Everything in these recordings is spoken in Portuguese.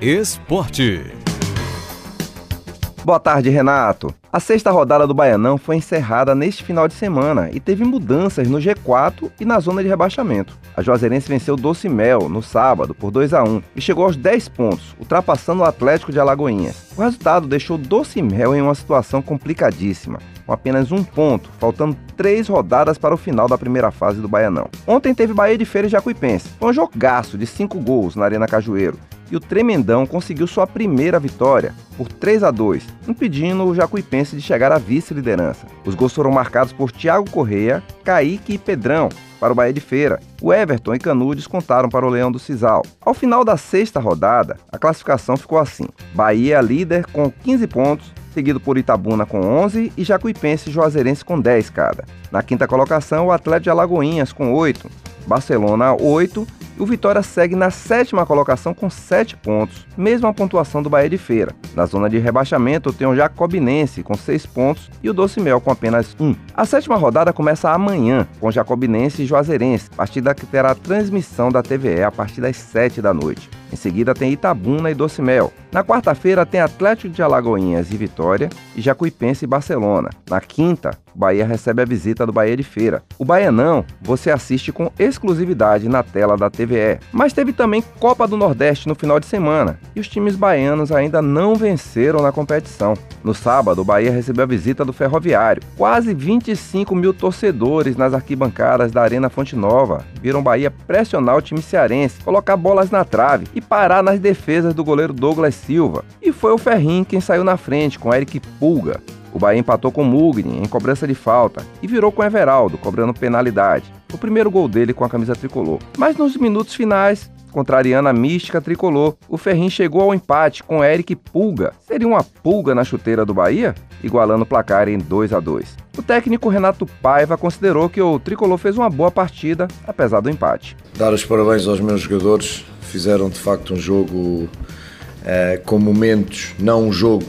Esporte. Boa tarde, Renato. A sexta rodada do Baianão foi encerrada neste final de semana e teve mudanças no G4 e na zona de rebaixamento. A Juazeirense venceu Doce Mel no sábado por 2 a 1 e chegou aos 10 pontos, ultrapassando o Atlético de Alagoinhas. O resultado deixou Doce Mel em uma situação complicadíssima, com apenas um ponto, faltando três rodadas para o final da primeira fase do Baianão. Ontem teve Bahia de Feira e Jacuipense. Foi um jogaço de cinco gols na Arena Cajueiro e o Tremendão conseguiu sua primeira vitória por 3 a 2, impedindo o Jacuipense de chegar à vice-liderança. Os gols foram marcados por Thiago Correia, Kaique e Pedrão para o Bahia de Feira. O Everton e Canudes contaram para o Leão do Cisal. Ao final da sexta rodada, a classificação ficou assim: Bahia líder com 15 pontos, seguido por Itabuna com 11 e Jacuipense e Juazeirense com 10 cada. Na quinta colocação, o Atlético de Alagoinhas com 8, Barcelona 8 o Vitória segue na sétima colocação com 7 pontos, mesma pontuação do Bahia de Feira. Na zona de rebaixamento tem o Jacobinense com 6 pontos e o Doce Mel com apenas 1. A sétima rodada começa amanhã com Jacobinense e Juazeirense, partida que terá transmissão da TVE a partir das 7 da noite. Em seguida tem Itabuna e Doce Mel. Na quarta-feira tem Atlético de Alagoinhas e Vitória e Jacuipense e Barcelona. Na quinta, Bahia recebe a visita do Bahia de Feira. O Baianão você assiste com exclusividade na tela da TVE. Mas teve também Copa do Nordeste no final de semana e os times baianos ainda não venceram na competição. No sábado, o Bahia recebeu a visita do Ferroviário. Quase 25 mil torcedores nas arquibancadas da Arena Fonte Nova viram Bahia pressionar o time cearense, colocar bolas na trave e parar nas defesas do goleiro Douglas Silva. E foi o Ferrinho quem saiu na frente com Eric Pulga. O Bahia empatou com Mugni em cobrança de falta e virou com Everaldo, cobrando penalidade. O primeiro gol dele com a camisa tricolor. Mas nos minutos finais, contrariando a mística tricolor, o Ferrinho chegou ao empate com Eric Pulga. Seria uma pulga na chuteira do Bahia? Igualando o placar em 2 a 2. O técnico Renato Paiva considerou que o tricolor fez uma boa partida, apesar do empate. Dar os parabéns aos meus jogadores, fizeram de facto um jogo é, com momentos, não um jogo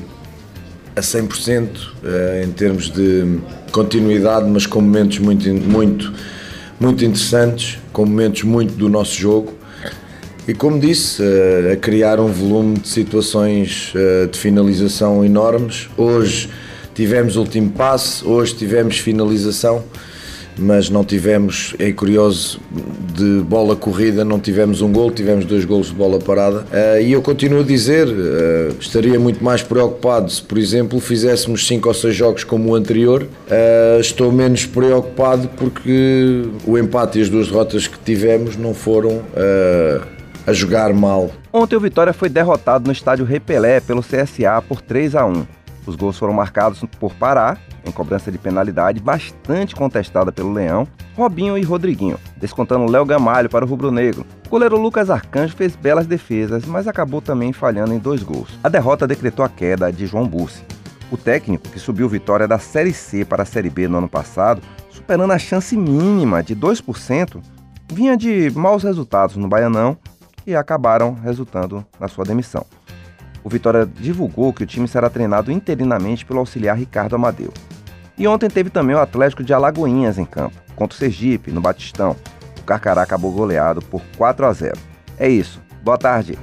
a 100% é, em termos de continuidade, mas com momentos muito, muito, muito interessantes, com momentos muito do nosso jogo. E como disse, é, a criar um volume de situações de finalização enormes. Hoje tivemos último passe, hoje tivemos finalização mas não tivemos, é curioso, de bola corrida, não tivemos um gol, tivemos dois gols de bola parada. Uh, e eu continuo a dizer, uh, estaria muito mais preocupado se, por exemplo, fizéssemos cinco ou seis jogos como o anterior. Uh, estou menos preocupado porque o empate e as duas derrotas que tivemos não foram a jogar mal. Ontem o Vitória foi derrotado no estádio Repelé pelo CSA por 3 a 1. Os gols foram marcados por Pará, em cobrança de penalidade bastante contestada pelo Leão, Robinho e Rodriguinho, descontando Léo Gamalho para o rubro-negro. O goleiro Lucas Arcanjo fez belas defesas, mas acabou também falhando em dois gols. A derrota decretou a queda de João Bussi. O técnico, que subiu Vitória da Série C para a Série B no ano passado, superando a chance mínima de 2%, vinha de maus resultados no Baianão e acabaram resultando na sua demissão o Vitória divulgou que o time será treinado interinamente pelo auxiliar Ricardo Amadeu. E ontem teve também o Atlético de Alagoinhas em campo, contra o Sergipe, no Batistão. O Carcará acabou goleado por 4 a 0. É isso. Boa tarde.